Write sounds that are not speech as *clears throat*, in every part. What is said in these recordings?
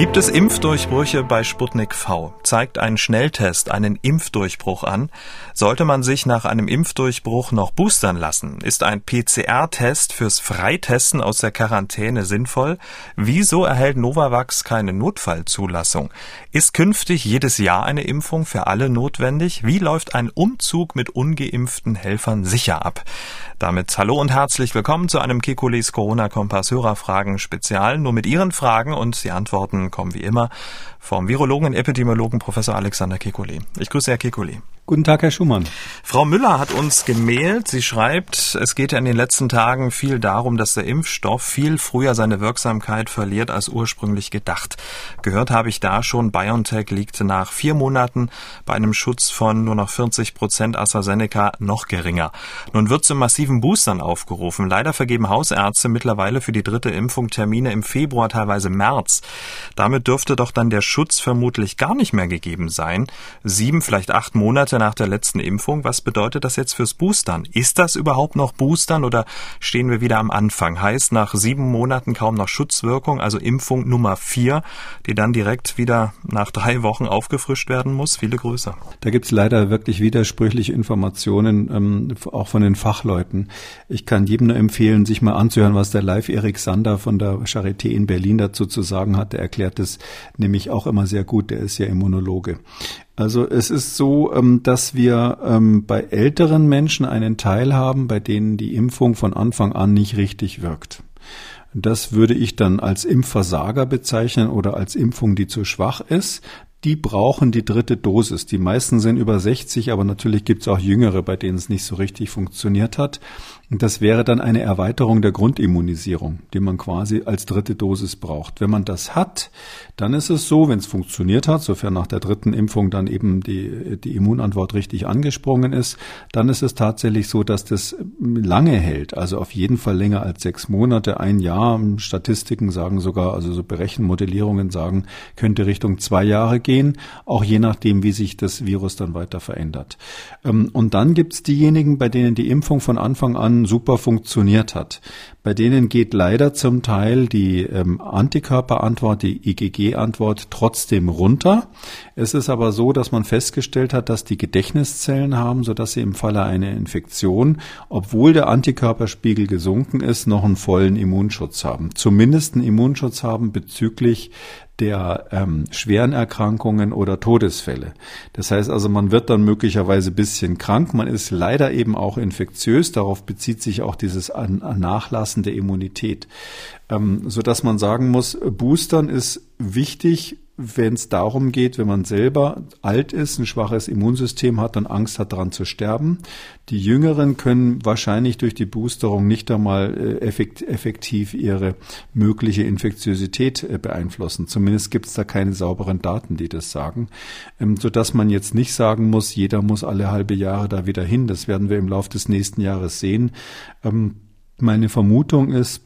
Gibt es Impfdurchbrüche bei Sputnik V? Zeigt ein Schnelltest einen Impfdurchbruch an? Sollte man sich nach einem Impfdurchbruch noch boostern lassen? Ist ein PCR-Test fürs Freitesten aus der Quarantäne sinnvoll? Wieso erhält Novavax keine Notfallzulassung? Ist künftig jedes Jahr eine Impfung für alle notwendig? Wie läuft ein Umzug mit ungeimpften Helfern sicher ab? Damit hallo und herzlich willkommen zu einem Kekulis Corona-Kompass Hörerfragen Spezial. Nur mit Ihren Fragen und die Antworten kommen wie immer vom Virologen und Epidemiologen Professor Alexander Kekulé. Ich grüße Herr Kekulé. Guten Tag, Herr Schumann. Frau Müller hat uns gemailt. Sie schreibt, es geht ja in den letzten Tagen viel darum, dass der Impfstoff viel früher seine Wirksamkeit verliert als ursprünglich gedacht. Gehört habe ich da schon, BioNTech liegt nach vier Monaten bei einem Schutz von nur noch 40 Prozent, AstraZeneca noch geringer. Nun wird zu massiven Boostern aufgerufen. Leider vergeben Hausärzte mittlerweile für die dritte Impfung Termine im Februar, teilweise März. Damit dürfte doch dann der Schutz vermutlich gar nicht mehr gegeben sein. Sieben, vielleicht acht Monate nach der letzten Impfung. Was bedeutet das jetzt fürs Boostern? Ist das überhaupt noch Boostern oder stehen wir wieder am Anfang? Heißt nach sieben Monaten kaum noch Schutzwirkung, also Impfung Nummer vier, die dann direkt wieder nach drei Wochen aufgefrischt werden muss? Viele Grüße. Da gibt's leider wirklich widersprüchliche Informationen, ähm, auch von den Fachleuten. Ich kann jedem nur empfehlen, sich mal anzuhören, was der Live Erik Sander von der Charité in Berlin dazu zu sagen hat. Er erklärt es nämlich auch immer sehr gut. Der ist ja Immunologe. Also es ist so, ähm, dass wir ähm, bei älteren Menschen einen Teil haben, bei denen die Impfung von Anfang an nicht richtig wirkt. Das würde ich dann als Impfversager bezeichnen oder als Impfung, die zu schwach ist die brauchen die dritte Dosis. Die meisten sind über 60, aber natürlich gibt es auch Jüngere, bei denen es nicht so richtig funktioniert hat. Und das wäre dann eine Erweiterung der Grundimmunisierung, die man quasi als dritte Dosis braucht. Wenn man das hat, dann ist es so, wenn es funktioniert hat, sofern nach der dritten Impfung dann eben die, die Immunantwort richtig angesprungen ist, dann ist es tatsächlich so, dass das lange hält. Also auf jeden Fall länger als sechs Monate, ein Jahr. Statistiken sagen sogar, also so Berechenmodellierungen sagen, könnte Richtung zwei Jahre gehen, auch je nachdem, wie sich das Virus dann weiter verändert. Ähm, und dann gibt es diejenigen, bei denen die Impfung von Anfang an super funktioniert hat. Bei denen geht leider zum Teil die ähm, Antikörperantwort, die IgG-Antwort trotzdem runter. Es ist aber so, dass man festgestellt hat, dass die Gedächtniszellen haben, sodass sie im Falle einer Infektion, obwohl der Antikörperspiegel gesunken ist, noch einen vollen Immunschutz haben. Zumindest einen Immunschutz haben bezüglich der ähm, schweren Erkrankungen oder Todesfälle. Das heißt also, man wird dann möglicherweise bisschen krank, man ist leider eben auch infektiös, darauf bezieht sich auch dieses Nachlassen der Immunität, ähm, so dass man sagen muss, Boostern ist wichtig wenn es darum geht, wenn man selber alt ist, ein schwaches Immunsystem hat und Angst hat, daran zu sterben. Die Jüngeren können wahrscheinlich durch die Boosterung nicht einmal äh, effektiv ihre mögliche Infektiosität äh, beeinflussen. Zumindest gibt es da keine sauberen Daten, die das sagen. Ähm, sodass man jetzt nicht sagen muss, jeder muss alle halbe Jahre da wieder hin. Das werden wir im Laufe des nächsten Jahres sehen. Meine Vermutung ist,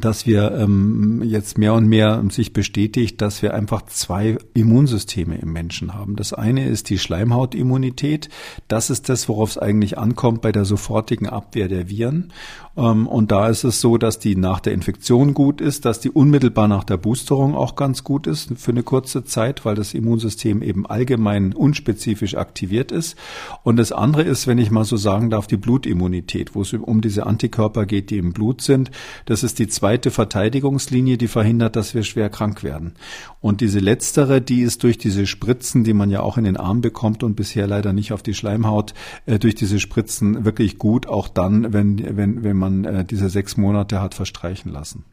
dass wir ähm, jetzt mehr und mehr sich bestätigt, dass wir einfach zwei Immunsysteme im Menschen haben. Das eine ist die Schleimhautimmunität. Das ist das, worauf es eigentlich ankommt bei der sofortigen Abwehr der Viren. Ähm, und da ist es so, dass die nach der Infektion gut ist, dass die unmittelbar nach der Boosterung auch ganz gut ist für eine kurze Zeit, weil das Immunsystem eben allgemein unspezifisch aktiviert ist. Und das andere ist, wenn ich mal so sagen darf, die Blutimmunität, wo es um diese Antikörper geht, die im Blut sind. Das ist die zweite Verteidigungslinie, die verhindert, dass wir schwer krank werden. Und diese letztere, die ist durch diese Spritzen, die man ja auch in den Arm bekommt und bisher leider nicht auf die Schleimhaut, äh, durch diese Spritzen wirklich gut, auch dann, wenn, wenn, wenn man äh, diese sechs Monate hat verstreichen lassen.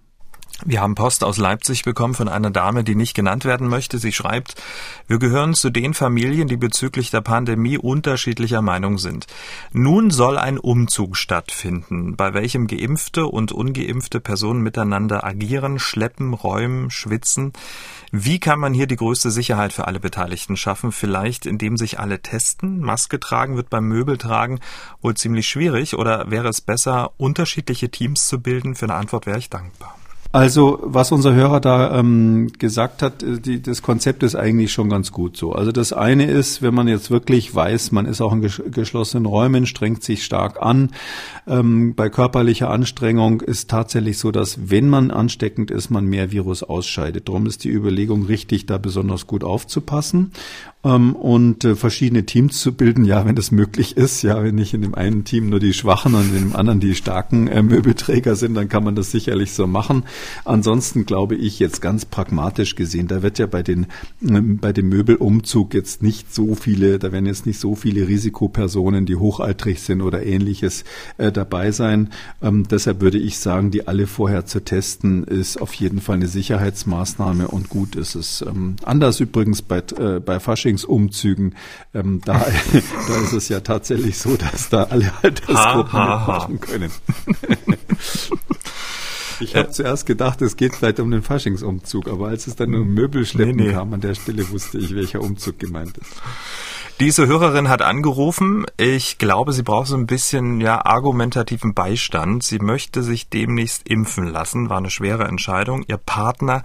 Wir haben Post aus Leipzig bekommen von einer Dame, die nicht genannt werden möchte. Sie schreibt, wir gehören zu den Familien, die bezüglich der Pandemie unterschiedlicher Meinung sind. Nun soll ein Umzug stattfinden, bei welchem geimpfte und ungeimpfte Personen miteinander agieren, schleppen, räumen, schwitzen. Wie kann man hier die größte Sicherheit für alle Beteiligten schaffen? Vielleicht indem sich alle testen? Maske tragen wird beim Möbeltragen wohl ziemlich schwierig oder wäre es besser, unterschiedliche Teams zu bilden? Für eine Antwort wäre ich dankbar. Also was unser Hörer da ähm, gesagt hat, äh, die, das Konzept ist eigentlich schon ganz gut so. Also das eine ist, wenn man jetzt wirklich weiß, man ist auch in geschlossenen Räumen, strengt sich stark an. Ähm, bei körperlicher Anstrengung ist tatsächlich so, dass wenn man ansteckend ist, man mehr Virus ausscheidet. Darum ist die Überlegung richtig, da besonders gut aufzupassen ähm, und äh, verschiedene Teams zu bilden, ja, wenn das möglich ist, ja, wenn nicht in dem einen Team nur die Schwachen und in dem anderen die starken äh, Möbelträger sind, dann kann man das sicherlich so machen. Ansonsten glaube ich jetzt ganz pragmatisch gesehen, da wird ja bei den äh, bei dem Möbelumzug jetzt nicht so viele, da werden jetzt nicht so viele Risikopersonen, die hochaltrig sind oder ähnliches äh, dabei sein. Ähm, deshalb würde ich sagen, die alle vorher zu testen, ist auf jeden Fall eine Sicherheitsmaßnahme und gut ist es. Ähm, anders übrigens bei, äh, bei Fasching Flüchtlingsumzügen, ähm, da, *laughs* da ist es ja tatsächlich so, dass da alle Altersgruppen ha, ha, ha. mitmachen können. *laughs* Ich habe äh, zuerst gedacht, es geht vielleicht um den Faschingsumzug, aber als es dann um Möbelschleppen nee, nee. kam, an der Stelle wusste ich, welcher Umzug gemeint ist. Diese Hörerin hat angerufen. Ich glaube, sie braucht so ein bisschen ja argumentativen Beistand. Sie möchte sich demnächst impfen lassen. War eine schwere Entscheidung. Ihr Partner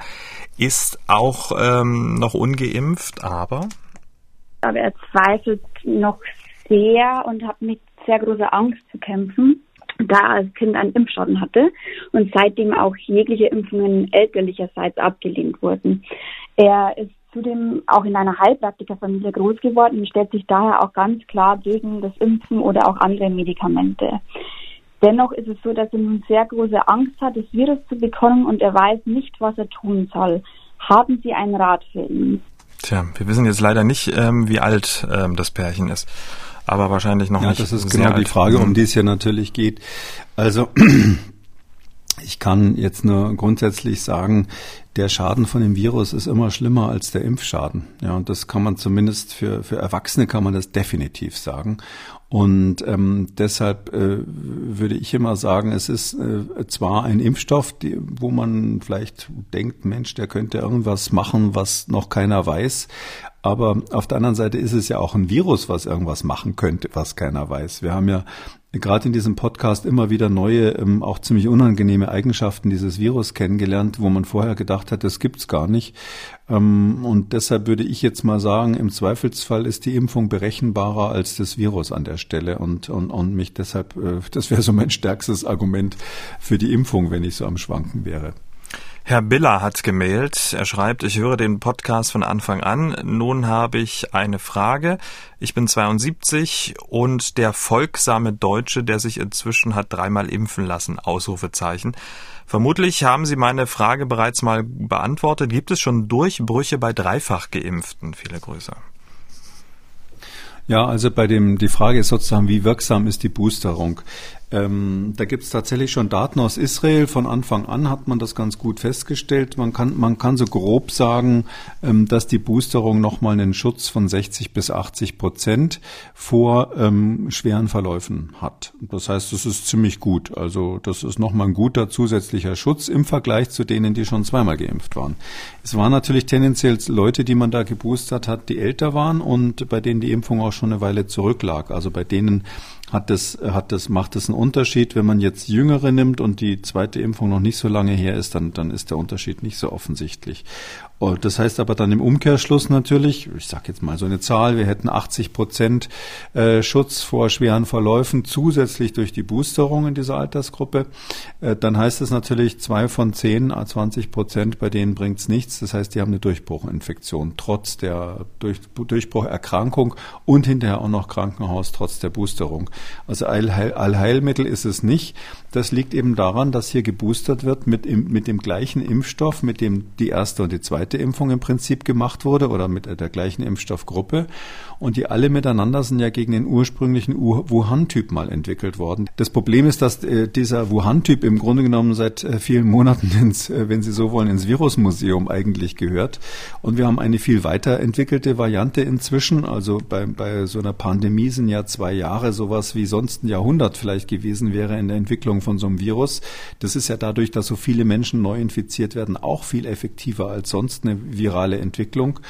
ist auch ähm, noch ungeimpft, aber aber er zweifelt noch sehr und hat mit sehr großer Angst zu kämpfen, da er als Kind einen Impfschaden hatte und seitdem auch jegliche Impfungen elterlicherseits abgelehnt wurden. Er ist zudem auch in einer Heilpraktikerfamilie groß geworden und stellt sich daher auch ganz klar gegen das Impfen oder auch andere Medikamente. Dennoch ist es so, dass er nun sehr große Angst hat, das Virus zu bekommen und er weiß nicht, was er tun soll. Haben Sie einen Rat für ihn? Tja, wir wissen jetzt leider nicht, ähm, wie alt ähm, das Pärchen ist. Aber wahrscheinlich noch ja, nicht. Das ist genau alt. die Frage, um mhm. die es ja natürlich geht. Also *clears throat* ich kann jetzt nur grundsätzlich sagen, der Schaden von dem Virus ist immer schlimmer als der Impfschaden. Ja, und das kann man zumindest für, für Erwachsene kann man das definitiv sagen. Und ähm, deshalb äh, würde ich immer sagen, es ist äh, zwar ein Impfstoff, die, wo man vielleicht denkt, Mensch, der könnte irgendwas machen, was noch keiner weiß. Aber auf der anderen Seite ist es ja auch ein Virus, was irgendwas machen könnte, was keiner weiß. Wir haben ja gerade in diesem Podcast immer wieder neue, ähm, auch ziemlich unangenehme Eigenschaften dieses Virus kennengelernt, wo man vorher gedacht hat, das gibt's gar nicht. Ähm, und deshalb würde ich jetzt mal sagen, im Zweifelsfall ist die Impfung berechenbarer als das Virus an der Stelle und, und, und mich deshalb, äh, das wäre so mein stärkstes Argument für die Impfung, wenn ich so am Schwanken wäre. Herr Biller hat gemailt. Er schreibt, ich höre den Podcast von Anfang an. Nun habe ich eine Frage. Ich bin 72 und der folgsame Deutsche, der sich inzwischen hat dreimal impfen lassen. Ausrufezeichen. Vermutlich haben Sie meine Frage bereits mal beantwortet. Gibt es schon Durchbrüche bei dreifach Geimpften? Viele Grüße. Ja, also bei dem, die Frage ist sozusagen, wie wirksam ist die Boosterung? Ähm, da gibt es tatsächlich schon Daten aus Israel. Von Anfang an hat man das ganz gut festgestellt. Man kann, man kann so grob sagen, ähm, dass die Boosterung nochmal einen Schutz von 60 bis 80 Prozent vor ähm, schweren Verläufen hat. Das heißt, das ist ziemlich gut. Also das ist nochmal ein guter zusätzlicher Schutz im Vergleich zu denen, die schon zweimal geimpft waren. Es waren natürlich tendenziell Leute, die man da geboostert hat, die älter waren und bei denen die Impfung auch schon eine Weile zurücklag. Also bei denen hat das, hat das, macht das einen Unterschied. Wenn man jetzt Jüngere nimmt und die zweite Impfung noch nicht so lange her ist, dann, dann ist der Unterschied nicht so offensichtlich. Und das heißt aber dann im Umkehrschluss natürlich, ich sage jetzt mal so eine Zahl, wir hätten 80 Prozent äh, Schutz vor schweren Verläufen zusätzlich durch die Boosterung in dieser Altersgruppe. Äh, dann heißt es natürlich, zwei von zehn, 20 Prozent, bei denen bringt's nichts. Das heißt, die haben eine Durchbruchinfektion trotz der Durch Durchbrucherkrankung und hinterher auch noch Krankenhaus trotz der Boosterung. Also Allheil Allheilmittel ist es nicht. Das liegt eben daran, dass hier geboostert wird mit, mit dem gleichen Impfstoff, mit dem die erste und die zweite Impfung im Prinzip gemacht wurde oder mit der gleichen Impfstoffgruppe. Und die alle miteinander sind ja gegen den ursprünglichen Wuhan-Typ mal entwickelt worden. Das Problem ist, dass äh, dieser Wuhan-Typ im Grunde genommen seit äh, vielen Monaten ins, äh, wenn Sie so wollen, ins Virusmuseum eigentlich gehört. Und wir haben eine viel weiterentwickelte Variante inzwischen. Also bei, bei so einer Pandemie sind ja zwei Jahre sowas was wie sonst ein Jahrhundert vielleicht gewesen wäre in der Entwicklung von so einem Virus. Das ist ja dadurch, dass so viele Menschen neu infiziert werden, auch viel effektiver als sonst eine virale Entwicklung.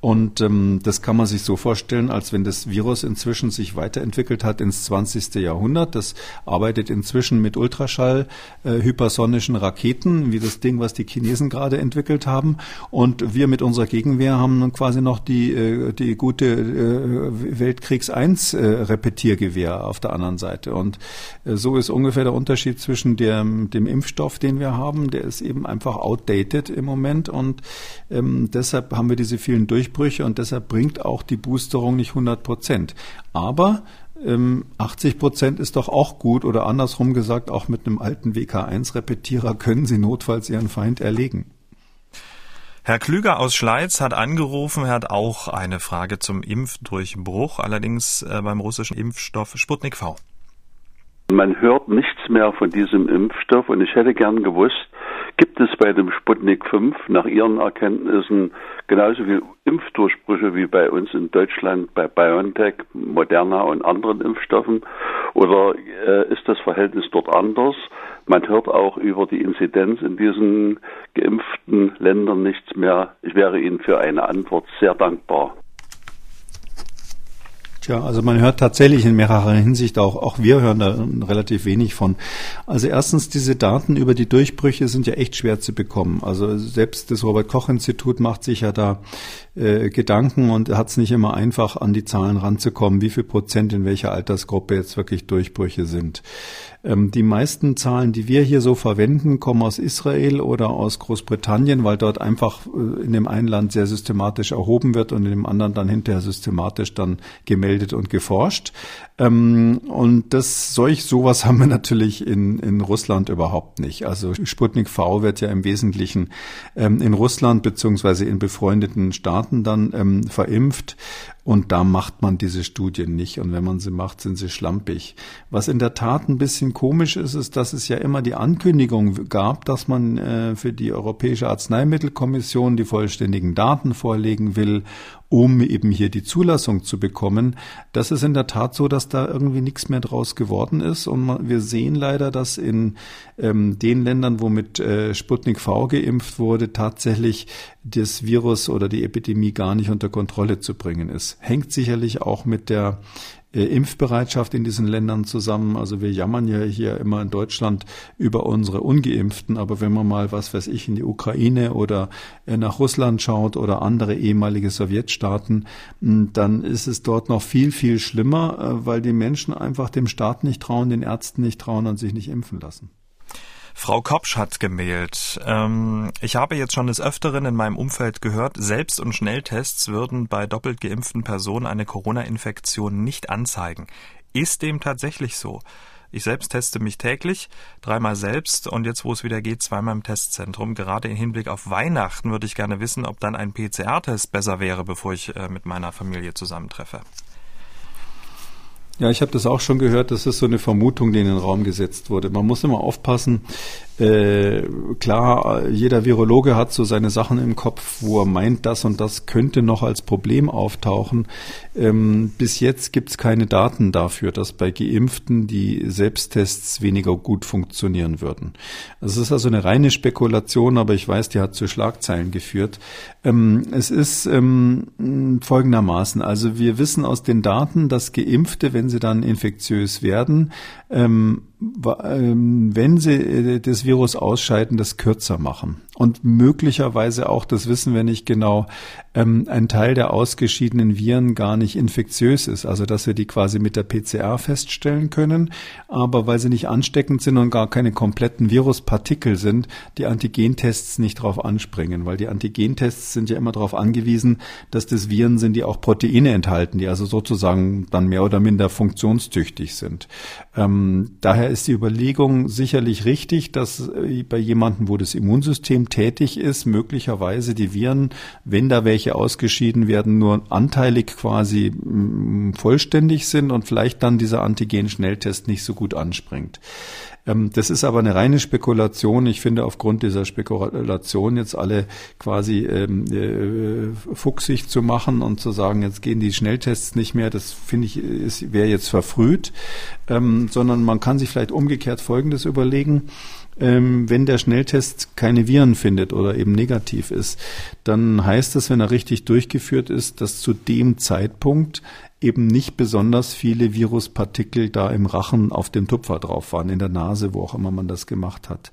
Und ähm, das kann man sich so vorstellen, als wenn das Virus inzwischen sich weiterentwickelt hat ins 20. Jahrhundert. Das arbeitet inzwischen mit Ultraschall, äh, hypersonischen Raketen, wie das Ding, was die Chinesen gerade entwickelt haben. Und wir mit unserer Gegenwehr haben quasi noch die, äh, die gute äh, Weltkriegs 1 äh, Repetiergewehr auf der anderen Seite. Und äh, so ist ungefähr der Unterschied zwischen dem, dem Impfstoff, den wir haben. Der ist eben einfach outdated im Moment und ähm, deshalb haben wir diese vielen Durchbrüche und deshalb bringt auch die Boosterung nicht 100 Prozent. Aber 80 ähm, Prozent ist doch auch gut oder andersrum gesagt, auch mit einem alten WK1-Repetierer können Sie notfalls Ihren Feind erlegen. Herr Klüger aus Schleiz hat angerufen, er hat auch eine Frage zum Impfdurchbruch, allerdings äh, beim russischen Impfstoff Sputnik V. Man hört nichts mehr von diesem Impfstoff und ich hätte gern gewusst, gibt es bei dem Sputnik 5 nach Ihren Erkenntnissen genauso viele Impfdurchbrüche wie bei uns in Deutschland bei BioNTech, Moderna und anderen Impfstoffen? Oder äh, ist das Verhältnis dort anders? Man hört auch über die Inzidenz in diesen geimpften Ländern nichts mehr. Ich wäre Ihnen für eine Antwort sehr dankbar. Tja, also man hört tatsächlich in mehrerer Hinsicht auch, auch wir hören da relativ wenig von. Also erstens, diese Daten über die Durchbrüche sind ja echt schwer zu bekommen. Also selbst das Robert Koch Institut macht sich ja da äh, Gedanken und hat es nicht immer einfach, an die Zahlen ranzukommen, wie viel Prozent in welcher Altersgruppe jetzt wirklich Durchbrüche sind. Ähm, die meisten Zahlen, die wir hier so verwenden, kommen aus Israel oder aus Großbritannien, weil dort einfach äh, in dem einen Land sehr systematisch erhoben wird und in dem anderen dann hinterher systematisch dann gemeldet und geforscht. Ähm, und das solch sowas *laughs* haben wir natürlich in, in Russland überhaupt nicht. Also Sputnik V wird ja im Wesentlichen ähm, in Russland beziehungsweise in befreundeten Staaten dann ähm, verimpft. Und da macht man diese Studien nicht. Und wenn man sie macht, sind sie schlampig. Was in der Tat ein bisschen komisch ist, ist, dass es ja immer die Ankündigung gab, dass man äh, für die Europäische Arzneimittelkommission die vollständigen Daten vorlegen will um eben hier die Zulassung zu bekommen. Das ist in der Tat so, dass da irgendwie nichts mehr draus geworden ist. Und wir sehen leider, dass in ähm, den Ländern, wo mit äh, Sputnik V geimpft wurde, tatsächlich das Virus oder die Epidemie gar nicht unter Kontrolle zu bringen ist. Hängt sicherlich auch mit der äh, Impfbereitschaft in diesen Ländern zusammen. Also wir jammern ja hier immer in Deutschland über unsere Ungeimpften, aber wenn man mal, was weiß ich, in die Ukraine oder äh, nach Russland schaut oder andere ehemalige Sowjetstaaten, dann ist es dort noch viel, viel schlimmer, äh, weil die Menschen einfach dem Staat nicht trauen, den Ärzten nicht trauen und sich nicht impfen lassen. Frau Kopsch hat gemailt. Ähm, ich habe jetzt schon des Öfteren in meinem Umfeld gehört, Selbst- und Schnelltests würden bei doppelt geimpften Personen eine Corona-Infektion nicht anzeigen. Ist dem tatsächlich so? Ich selbst teste mich täglich, dreimal selbst und jetzt, wo es wieder geht, zweimal im Testzentrum. Gerade im Hinblick auf Weihnachten würde ich gerne wissen, ob dann ein PCR-Test besser wäre, bevor ich äh, mit meiner Familie zusammentreffe. Ja, ich habe das auch schon gehört. Das ist so eine Vermutung, die in den Raum gesetzt wurde. Man muss immer aufpassen. Äh, klar, jeder Virologe hat so seine Sachen im Kopf, wo er meint, das und das könnte noch als Problem auftauchen. Ähm, bis jetzt gibt es keine Daten dafür, dass bei Geimpften die Selbsttests weniger gut funktionieren würden. Es ist also eine reine Spekulation, aber ich weiß, die hat zu Schlagzeilen geführt. Ähm, es ist ähm, folgendermaßen. Also wir wissen aus den Daten, dass Geimpfte, wenn sie dann infektiös werden, ähm, wenn sie äh, das Virus ausscheiden, das kürzer machen. Und möglicherweise auch, das wissen wir nicht genau, ähm, ein Teil der ausgeschiedenen Viren gar nicht infektiös ist. Also dass wir die quasi mit der PCR feststellen können, aber weil sie nicht ansteckend sind und gar keine kompletten Viruspartikel sind, die Antigentests nicht darauf anspringen. Weil die Antigentests sind ja immer darauf angewiesen, dass das Viren sind, die auch Proteine enthalten, die also sozusagen dann mehr oder minder funktionstüchtig sind. Ähm, daher daher ist die Überlegung sicherlich richtig, dass äh, bei jemandem, wo das Immunsystem tätig ist, möglicherweise die Viren, wenn da welche ausgeschieden werden, nur anteilig quasi mm, vollständig sind und vielleicht dann dieser Antigen-Schnelltest nicht so gut anspringt. Ähm, das ist aber eine reine Spekulation. Ich finde aufgrund dieser Spekulation jetzt alle quasi ähm, äh, fuchsig zu machen und zu sagen, jetzt gehen die Schnelltests nicht mehr, das finde ich, wäre jetzt verfrüht, ähm, sondern man kann sich vielleicht umgekehrt Folgendes überlegen ähm, wenn der Schnelltest keine Viren findet oder eben negativ ist, dann heißt das, wenn er richtig durchgeführt ist, dass zu dem Zeitpunkt eben nicht besonders viele Viruspartikel da im Rachen auf dem Tupfer drauf waren, in der Nase, wo auch immer man das gemacht hat.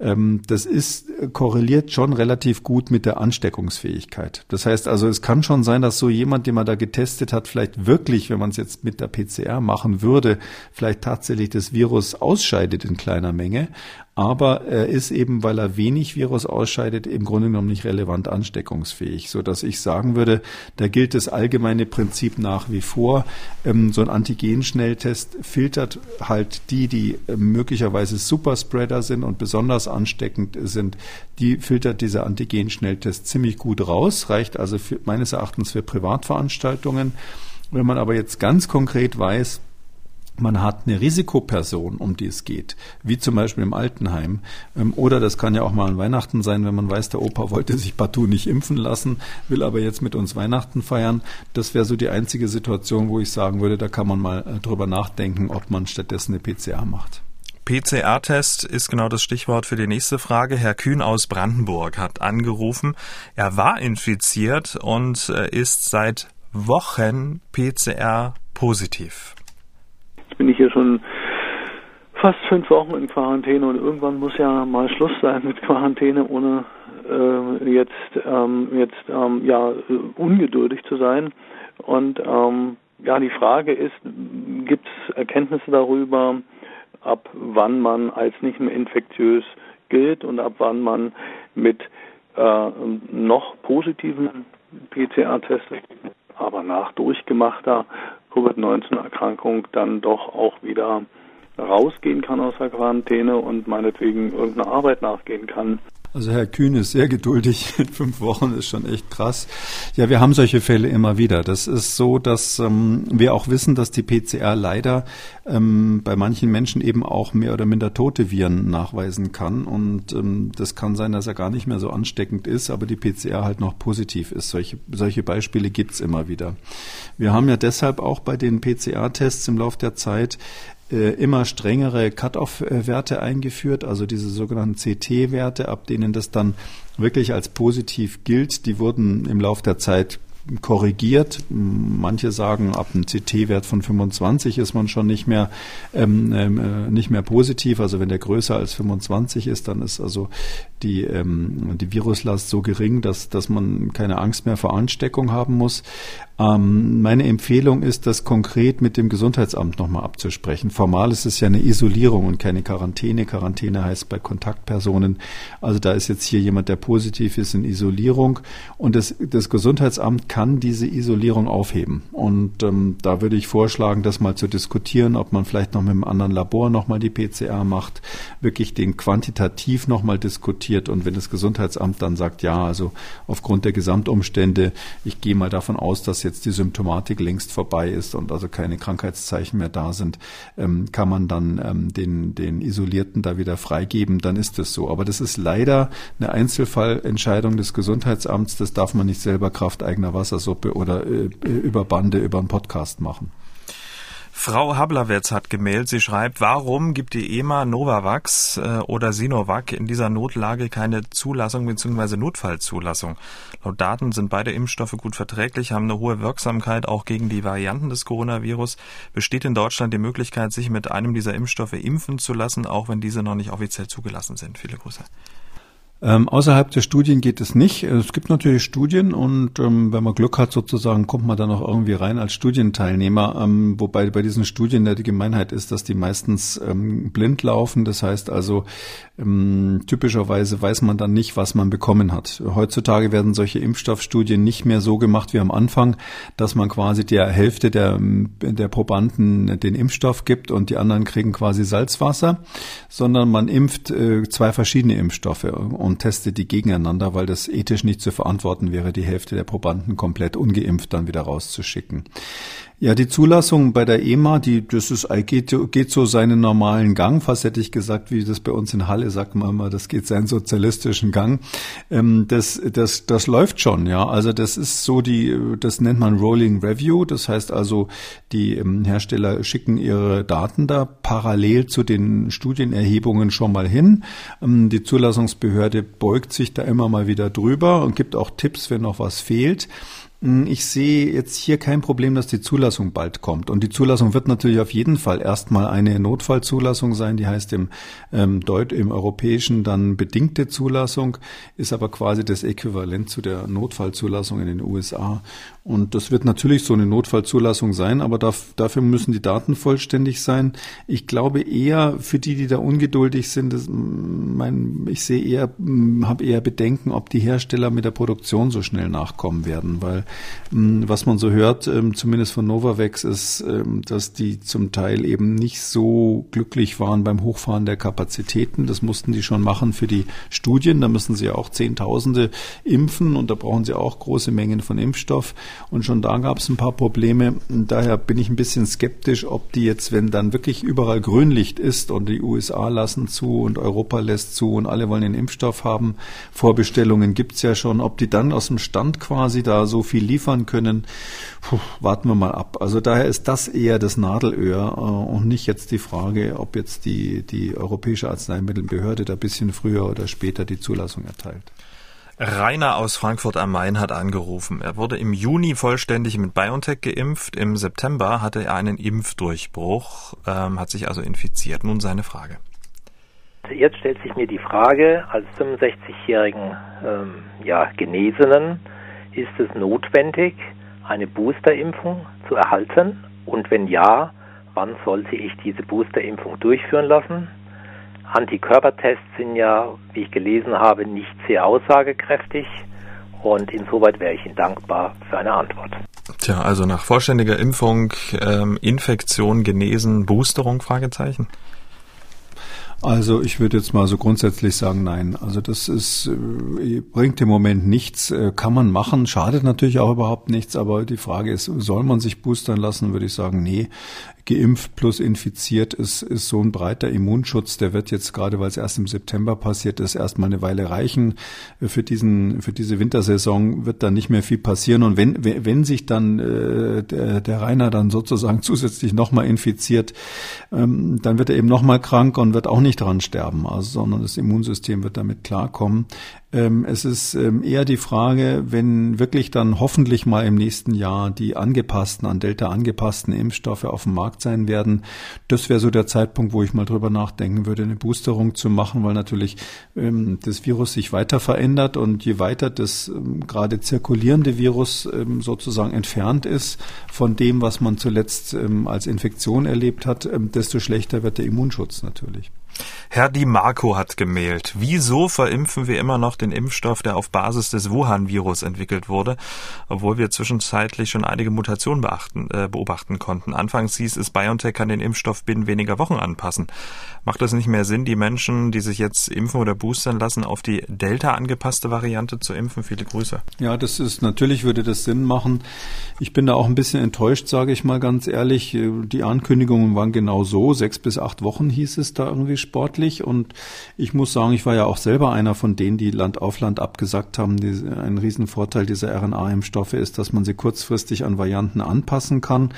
Ähm, das ist korreliert schon relativ gut mit der Ansteckungsfähigkeit. Das heißt also, es kann schon sein, dass so jemand, den man da getestet hat, vielleicht wirklich, wenn man es jetzt mit der PCR machen würde, vielleicht tatsächlich das Virus ausscheidet in kleiner Menge aber er ist eben, weil er wenig Virus ausscheidet, im Grunde genommen nicht relevant ansteckungsfähig, so dass ich sagen würde, da gilt das allgemeine Prinzip nach wie vor. Ähm, so ein Antigen-Schnelltest filtert halt die, die äh, möglicherweise Superspreader sind und besonders ansteckend sind, die filtert dieser Antigen-Schnelltest ziemlich gut raus, reicht also für, meines Erachtens für Privatveranstaltungen. Wenn man aber jetzt ganz konkret weiß, man hat eine Risikoperson, um die es geht, wie zum Beispiel im Altenheim. Ähm, oder das kann ja auch mal an Weihnachten sein, wenn man weiß, der Opa wollte sich partout nicht impfen lassen, will aber jetzt mit uns Weihnachten feiern. Das wäre so die einzige Situation, wo ich sagen würde, da kann man mal äh, drüber nachdenken, ob man stattdessen eine PCR macht. PCR-Test ist genau das Stichwort für die nächste Frage. Herr Kühn aus Brandenburg hat angerufen. Er war infiziert und äh, ist seit Wochen PCR positiv bin ich hier schon fast fünf Wochen in Quarantäne und irgendwann muss ja mal Schluss sein mit Quarantäne, ohne äh, jetzt ähm, jetzt ähm, ja ungeduldig zu sein. Und ähm, ja, die Frage ist, gibt es Erkenntnisse darüber, ab wann man als nicht mehr infektiös gilt und ab wann man mit äh, noch positiven PCR-Tests, aber nach durchgemachter Covid-19-Erkrankung dann doch auch wieder rausgehen kann aus der Quarantäne und meinetwegen irgendeiner Arbeit nachgehen kann. Also Herr Kühn ist sehr geduldig. *laughs* In fünf Wochen ist schon echt krass. Ja, wir haben solche Fälle immer wieder. Das ist so, dass ähm, wir auch wissen, dass die PCR leider ähm, bei manchen Menschen eben auch mehr oder minder tote Viren nachweisen kann. Und ähm, das kann sein, dass er gar nicht mehr so ansteckend ist, aber die PCR halt noch positiv ist. Solche, solche Beispiele gibt's immer wieder. Wir haben ja deshalb auch bei den PCR-Tests im Laufe der Zeit immer strengere Cut-off-Werte eingeführt, also diese sogenannten CT-Werte, ab denen das dann wirklich als positiv gilt. Die wurden im Laufe der Zeit korrigiert. Manche sagen, ab einem CT-Wert von 25 ist man schon nicht mehr ähm, ähm, äh, nicht mehr positiv. Also wenn der größer als 25 ist, dann ist also die ähm, die Viruslast so gering, dass dass man keine Angst mehr vor Ansteckung haben muss. Ähm, meine Empfehlung ist, das konkret mit dem Gesundheitsamt nochmal abzusprechen. Formal ist es ja eine Isolierung und keine Quarantäne. Quarantäne heißt bei Kontaktpersonen. Also da ist jetzt hier jemand, der positiv ist in Isolierung und das, das Gesundheitsamt kann diese Isolierung aufheben. Und ähm, da würde ich vorschlagen, das mal zu diskutieren, ob man vielleicht noch mit einem anderen Labor nochmal die PCR macht, wirklich den quantitativ nochmal diskutiert und wenn das Gesundheitsamt dann sagt, ja, also aufgrund der Gesamtumstände, ich gehe mal davon aus, dass jetzt die Symptomatik längst vorbei ist und also keine Krankheitszeichen mehr da sind, ähm, kann man dann ähm, den, den Isolierten da wieder freigeben, dann ist es so. Aber das ist leider eine Einzelfallentscheidung des Gesundheitsamts, das darf man nicht selber Kraft eigener Wassersuppe oder äh, über Bande über einen Podcast machen. Frau Hablerwetz hat gemeldet. Sie schreibt, warum gibt die EMA Novavax äh, oder Sinovac in dieser Notlage keine Zulassung bzw. Notfallzulassung? Laut Daten sind beide Impfstoffe gut verträglich, haben eine hohe Wirksamkeit auch gegen die Varianten des Coronavirus. Besteht in Deutschland die Möglichkeit, sich mit einem dieser Impfstoffe impfen zu lassen, auch wenn diese noch nicht offiziell zugelassen sind? Viele Grüße. Ähm, außerhalb der Studien geht es nicht. Es gibt natürlich Studien und ähm, wenn man Glück hat sozusagen, kommt man dann auch irgendwie rein als Studienteilnehmer. Ähm, wobei bei diesen Studien ja die Gemeinheit ist, dass die meistens ähm, blind laufen. Das heißt also, ähm, typischerweise weiß man dann nicht, was man bekommen hat. Heutzutage werden solche Impfstoffstudien nicht mehr so gemacht wie am Anfang, dass man quasi der Hälfte der, der Probanden den Impfstoff gibt und die anderen kriegen quasi Salzwasser, sondern man impft äh, zwei verschiedene Impfstoffe und testet die gegeneinander, weil das ethisch nicht zu verantworten wäre, die Hälfte der Probanden komplett ungeimpft dann wieder rauszuschicken. Ja, die Zulassung bei der EMA, die, das ist, geht, geht so seinen normalen Gang. Fast hätte ich gesagt, wie das bei uns in Halle sagt man immer, das geht seinen sozialistischen Gang. Ähm, das, das, das läuft schon, ja. Also das ist so die, das nennt man Rolling Review. Das heißt also, die ähm, Hersteller schicken ihre Daten da parallel zu den Studienerhebungen schon mal hin. Ähm, die Zulassungsbehörde beugt sich da immer mal wieder drüber und gibt auch Tipps, wenn noch was fehlt. Hm, ich sehe jetzt hier kein Problem, dass die Zulassung bald kommt. Und die Zulassung wird natürlich auf jeden Fall erstmal eine Notfallzulassung sein, die heißt im, ähm, Deut im Europäischen dann bedingte Zulassung, ist aber quasi das Äquivalent zu der Notfallzulassung in den USA. Und das wird natürlich so eine Notfallzulassung sein, aber dafür müssen die Daten vollständig sein. Ich glaube eher für die, die da ungeduldig sind, das, mein, ich sehe eher, habe eher Bedenken, ob die Hersteller mit der Produktion so schnell nachkommen werden, weil was man so hört, ähm, zumindest von Novavax, ist, ähm, dass die zum Teil eben nicht so glücklich waren beim Hochfahren der Kapazitäten. Das mussten die schon machen für die Studien. Da müssen sie ja auch Zehntausende impfen und da brauchen sie auch große Mengen von Impfstoff. Und schon da gab es ein paar Probleme. Daher bin ich ein bisschen skeptisch, ob die jetzt, wenn dann wirklich überall Grünlicht ist und die USA lassen zu und Europa lässt zu und alle wollen den Impfstoff haben, Vorbestellungen gibt's ja schon, ob die dann aus dem Stand quasi da so viel liefern können, puh, warten wir mal ab. Also daher ist das eher das Nadelöhr äh, und nicht jetzt die Frage, ob jetzt die, die Europäische Arzneimittelbehörde da ein bisschen früher oder später die Zulassung erteilt. Rainer aus Frankfurt am Main hat angerufen. Er wurde im Juni vollständig mit BioNTech geimpft. Im September hatte er einen Impfdurchbruch, ähm, hat sich also infiziert. Nun seine Frage. Jetzt stellt sich mir die Frage, als 65-jährigen ähm, ja, Genesenen, ist es notwendig, eine Boosterimpfung zu erhalten? Und wenn ja, wann sollte ich diese Boosterimpfung durchführen lassen? Antikörpertests sind ja, wie ich gelesen habe, nicht sehr aussagekräftig und insoweit wäre ich Ihnen dankbar für eine Antwort. Tja, also nach vollständiger Impfung, ähm, Infektion genesen, Boosterung, Fragezeichen? Also ich würde jetzt mal so grundsätzlich sagen, nein. Also das ist äh, bringt im Moment nichts, äh, kann man machen, schadet natürlich auch überhaupt nichts, aber die Frage ist, soll man sich boostern lassen, würde ich sagen, nee geimpft plus infiziert ist, ist so ein breiter Immunschutz. Der wird jetzt gerade, weil es erst im September passiert ist, erstmal eine Weile reichen. Für diesen, für diese Wintersaison wird da nicht mehr viel passieren. Und wenn, wenn sich dann äh, der, der Rainer dann sozusagen *laughs* zusätzlich nochmal infiziert, ähm, dann wird er eben nochmal krank und wird auch nicht dran sterben, also, sondern das Immunsystem wird damit klarkommen. Ähm, es ist ähm, eher die Frage, wenn wirklich dann hoffentlich mal im nächsten Jahr die angepassten, an Delta angepassten Impfstoffe auf dem Markt sein werden. Das wäre so der Zeitpunkt, wo ich mal drüber nachdenken würde, eine Boosterung zu machen, weil natürlich ähm, das Virus sich weiter verändert und je weiter das gerade zirkulierende Virus sozusagen entfernt ist von dem, was man zuletzt als Infektion erlebt hat, desto schlechter wird der Immunschutz natürlich. Herr Di Marco hat gemailt. Wieso verimpfen wir immer noch den Impfstoff, der auf Basis des Wuhan-Virus entwickelt wurde, obwohl wir zwischenzeitlich schon einige Mutationen beachten, äh, beobachten konnten? Anfangs hieß es, BioNTech kann den Impfstoff binnen weniger Wochen anpassen. Macht es nicht mehr Sinn, die Menschen, die sich jetzt impfen oder boostern lassen, auf die Delta angepasste Variante zu impfen? Viele Grüße. Ja, das ist natürlich würde das Sinn machen. Ich bin da auch ein bisschen enttäuscht, sage ich mal ganz ehrlich. Die Ankündigungen waren genau so. Sechs bis acht Wochen hieß es da irgendwie sportlich. Und ich muss sagen, ich war ja auch selber einer von denen, die Land auf Land abgesagt haben. ein Riesenvorteil dieser RNA-Impfstoffe ist, dass man sie kurzfristig an Varianten anpassen kann.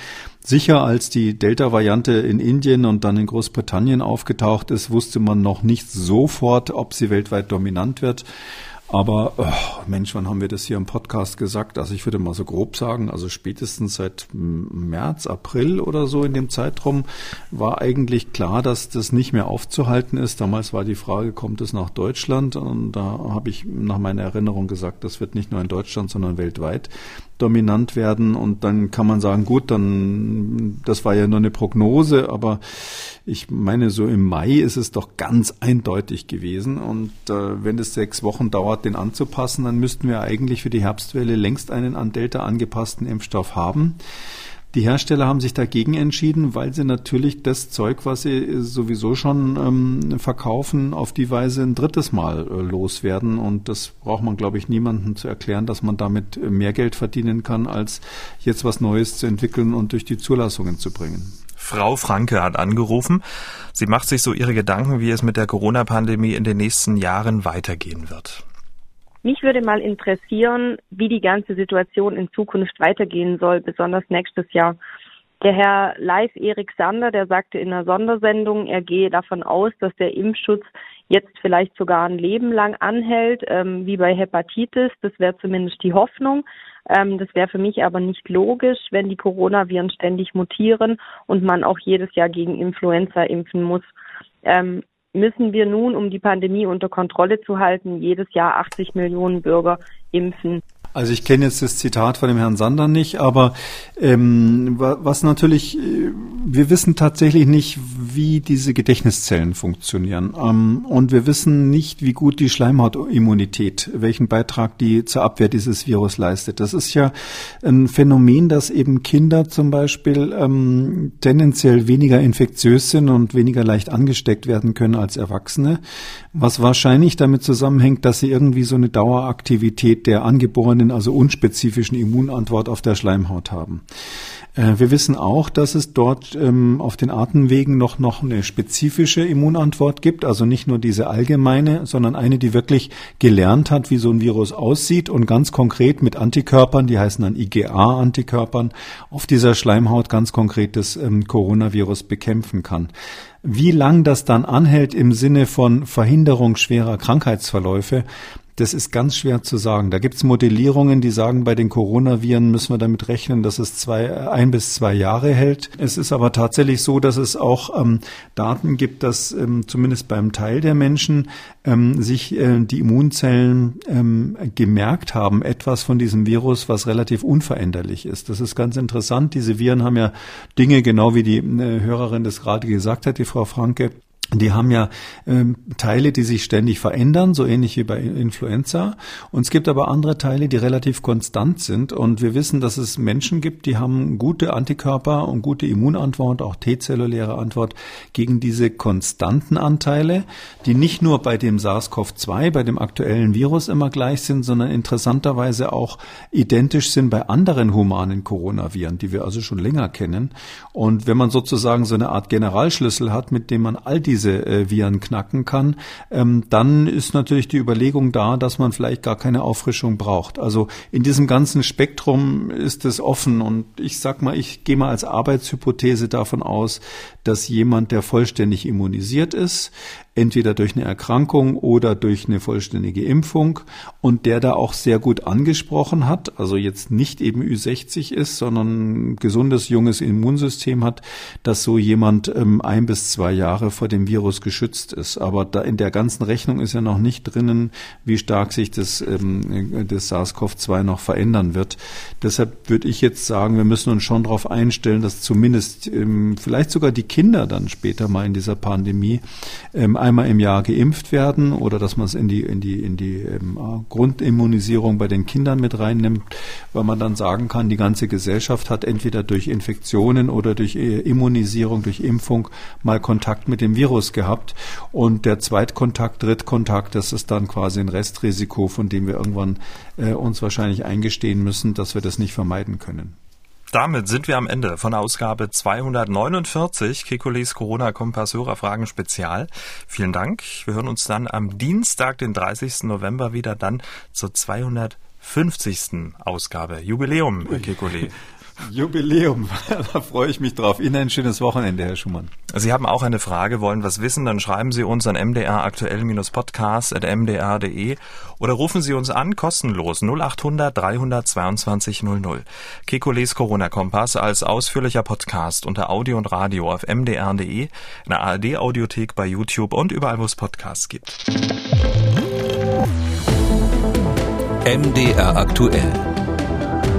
Sicher, als die Delta-Variante in Indien und dann in Großbritannien aufgetaucht ist, wusste man noch nicht sofort, ob sie weltweit dominant wird. Aber oh, Mensch, wann haben wir das hier im Podcast gesagt? Also ich würde mal so grob sagen, also spätestens seit März, April oder so in dem Zeitraum war eigentlich klar, dass das nicht mehr aufzuhalten ist. Damals war die Frage, kommt es nach Deutschland? Und da habe ich nach meiner Erinnerung gesagt, das wird nicht nur in Deutschland, sondern weltweit dominant werden. Und dann kann man sagen, gut, dann, das war ja nur eine Prognose, aber ich meine, so im Mai ist es doch ganz eindeutig gewesen. Und äh, wenn es sechs Wochen dauert, den anzupassen, dann müssten wir eigentlich für die Herbstwelle längst einen an Delta angepassten Impfstoff haben. Die Hersteller haben sich dagegen entschieden, weil sie natürlich das Zeug, was sie sowieso schon ähm, verkaufen, auf die Weise ein drittes Mal äh, loswerden. Und das braucht man, glaube ich, niemandem zu erklären, dass man damit mehr Geld verdienen kann, als jetzt was Neues zu entwickeln und durch die Zulassungen zu bringen. Frau Franke hat angerufen. Sie macht sich so ihre Gedanken, wie es mit der Corona-Pandemie in den nächsten Jahren weitergehen wird. Mich würde mal interessieren, wie die ganze Situation in Zukunft weitergehen soll, besonders nächstes Jahr. Der Herr Leif Erik Sander, der sagte in einer Sondersendung, er gehe davon aus, dass der Impfschutz jetzt vielleicht sogar ein Leben lang anhält, ähm, wie bei Hepatitis. Das wäre zumindest die Hoffnung. Ähm, das wäre für mich aber nicht logisch, wenn die Coronaviren ständig mutieren und man auch jedes Jahr gegen Influenza impfen muss. Ähm, müssen wir nun, um die Pandemie unter Kontrolle zu halten, jedes Jahr 80 Millionen Bürger impfen. Also ich kenne jetzt das Zitat von dem Herrn Sander nicht, aber ähm, was natürlich, äh, wir wissen tatsächlich nicht, wie diese Gedächtniszellen funktionieren. Ähm, und wir wissen nicht, wie gut die Schleimhautimmunität, welchen Beitrag die zur Abwehr dieses Virus leistet. Das ist ja ein Phänomen, dass eben Kinder zum Beispiel ähm, tendenziell weniger infektiös sind und weniger leicht angesteckt werden können als Erwachsene, was wahrscheinlich damit zusammenhängt, dass sie irgendwie so eine Daueraktivität der angeborenen einen also unspezifischen Immunantwort auf der Schleimhaut haben. Äh, wir wissen auch, dass es dort ähm, auf den Atemwegen noch, noch eine spezifische Immunantwort gibt, also nicht nur diese allgemeine, sondern eine, die wirklich gelernt hat, wie so ein Virus aussieht und ganz konkret mit Antikörpern, die heißen dann IgA-Antikörpern, auf dieser Schleimhaut ganz konkret das ähm, Coronavirus bekämpfen kann. Wie lang das dann anhält im Sinne von Verhinderung schwerer Krankheitsverläufe, das ist ganz schwer zu sagen. Da gibt es Modellierungen, die sagen, bei den Coronaviren müssen wir damit rechnen, dass es zwei, ein bis zwei Jahre hält. Es ist aber tatsächlich so, dass es auch ähm, Daten gibt, dass ähm, zumindest beim Teil der Menschen ähm, sich äh, die Immunzellen ähm, gemerkt haben, etwas von diesem Virus, was relativ unveränderlich ist. Das ist ganz interessant. Diese Viren haben ja Dinge, genau wie die äh, Hörerin das gerade gesagt hat, die Frau Franke, die haben ja ähm, Teile, die sich ständig verändern, so ähnlich wie bei Influenza. Und es gibt aber andere Teile, die relativ konstant sind. Und wir wissen, dass es Menschen gibt, die haben gute Antikörper und gute Immunantwort, auch T-zelluläre Antwort gegen diese konstanten Anteile, die nicht nur bei dem SARS-CoV-2, bei dem aktuellen Virus immer gleich sind, sondern interessanterweise auch identisch sind bei anderen humanen Coronaviren, die wir also schon länger kennen. Und wenn man sozusagen so eine Art Generalschlüssel hat, mit dem man all diese diese äh, Viren knacken kann, ähm, dann ist natürlich die Überlegung da, dass man vielleicht gar keine Auffrischung braucht. Also in diesem ganzen Spektrum ist es offen und ich sag mal, ich gehe mal als Arbeitshypothese davon aus, dass jemand, der vollständig immunisiert ist, entweder durch eine Erkrankung oder durch eine vollständige Impfung und der da auch sehr gut angesprochen hat, also jetzt nicht eben Ü60 ist, sondern ein gesundes, junges Immunsystem hat, dass so jemand ähm, ein bis zwei Jahre vor dem Virus geschützt ist. Aber da in der ganzen Rechnung ist ja noch nicht drinnen, wie stark sich das, ähm, das SARS-CoV-2 noch verändern wird. Deshalb würde ich jetzt sagen, wir müssen uns schon darauf einstellen, dass zumindest ähm, vielleicht sogar die Kinder dann später mal in dieser Pandemie ähm, einmal im Jahr geimpft werden oder dass man es in die, in die, in die ähm, Grundimmunisierung bei den Kindern mit reinnimmt, weil man dann sagen kann, die ganze Gesellschaft hat entweder durch Infektionen oder durch äh, Immunisierung, durch Impfung mal Kontakt mit dem Virus gehabt. Und der Zweitkontakt, Drittkontakt, das ist dann quasi ein Restrisiko, von dem wir irgendwann äh, uns wahrscheinlich eingestehen müssen, dass wir das nicht vermeiden können. Damit sind wir am Ende von Ausgabe 249 Kekules Corona-Kompass Hörerfragen Spezial. Vielen Dank. Wir hören uns dann am Dienstag, den 30. November wieder dann zur 250. Ausgabe. Jubiläum, Herr Kekulé. Jubiläum, *laughs* da freue ich mich drauf. Ihnen ein schönes Wochenende, Herr Schumann. Sie haben auch eine Frage, wollen was wissen, dann schreiben Sie uns an mdraktuell-podcast.mdr.de oder rufen Sie uns an, kostenlos 0800 322 00. Kekules Corona-Kompass als ausführlicher Podcast unter Audio und Radio auf mdr.de, in der ARD-Audiothek bei YouTube und überall, wo es Podcasts gibt. MDR aktuell.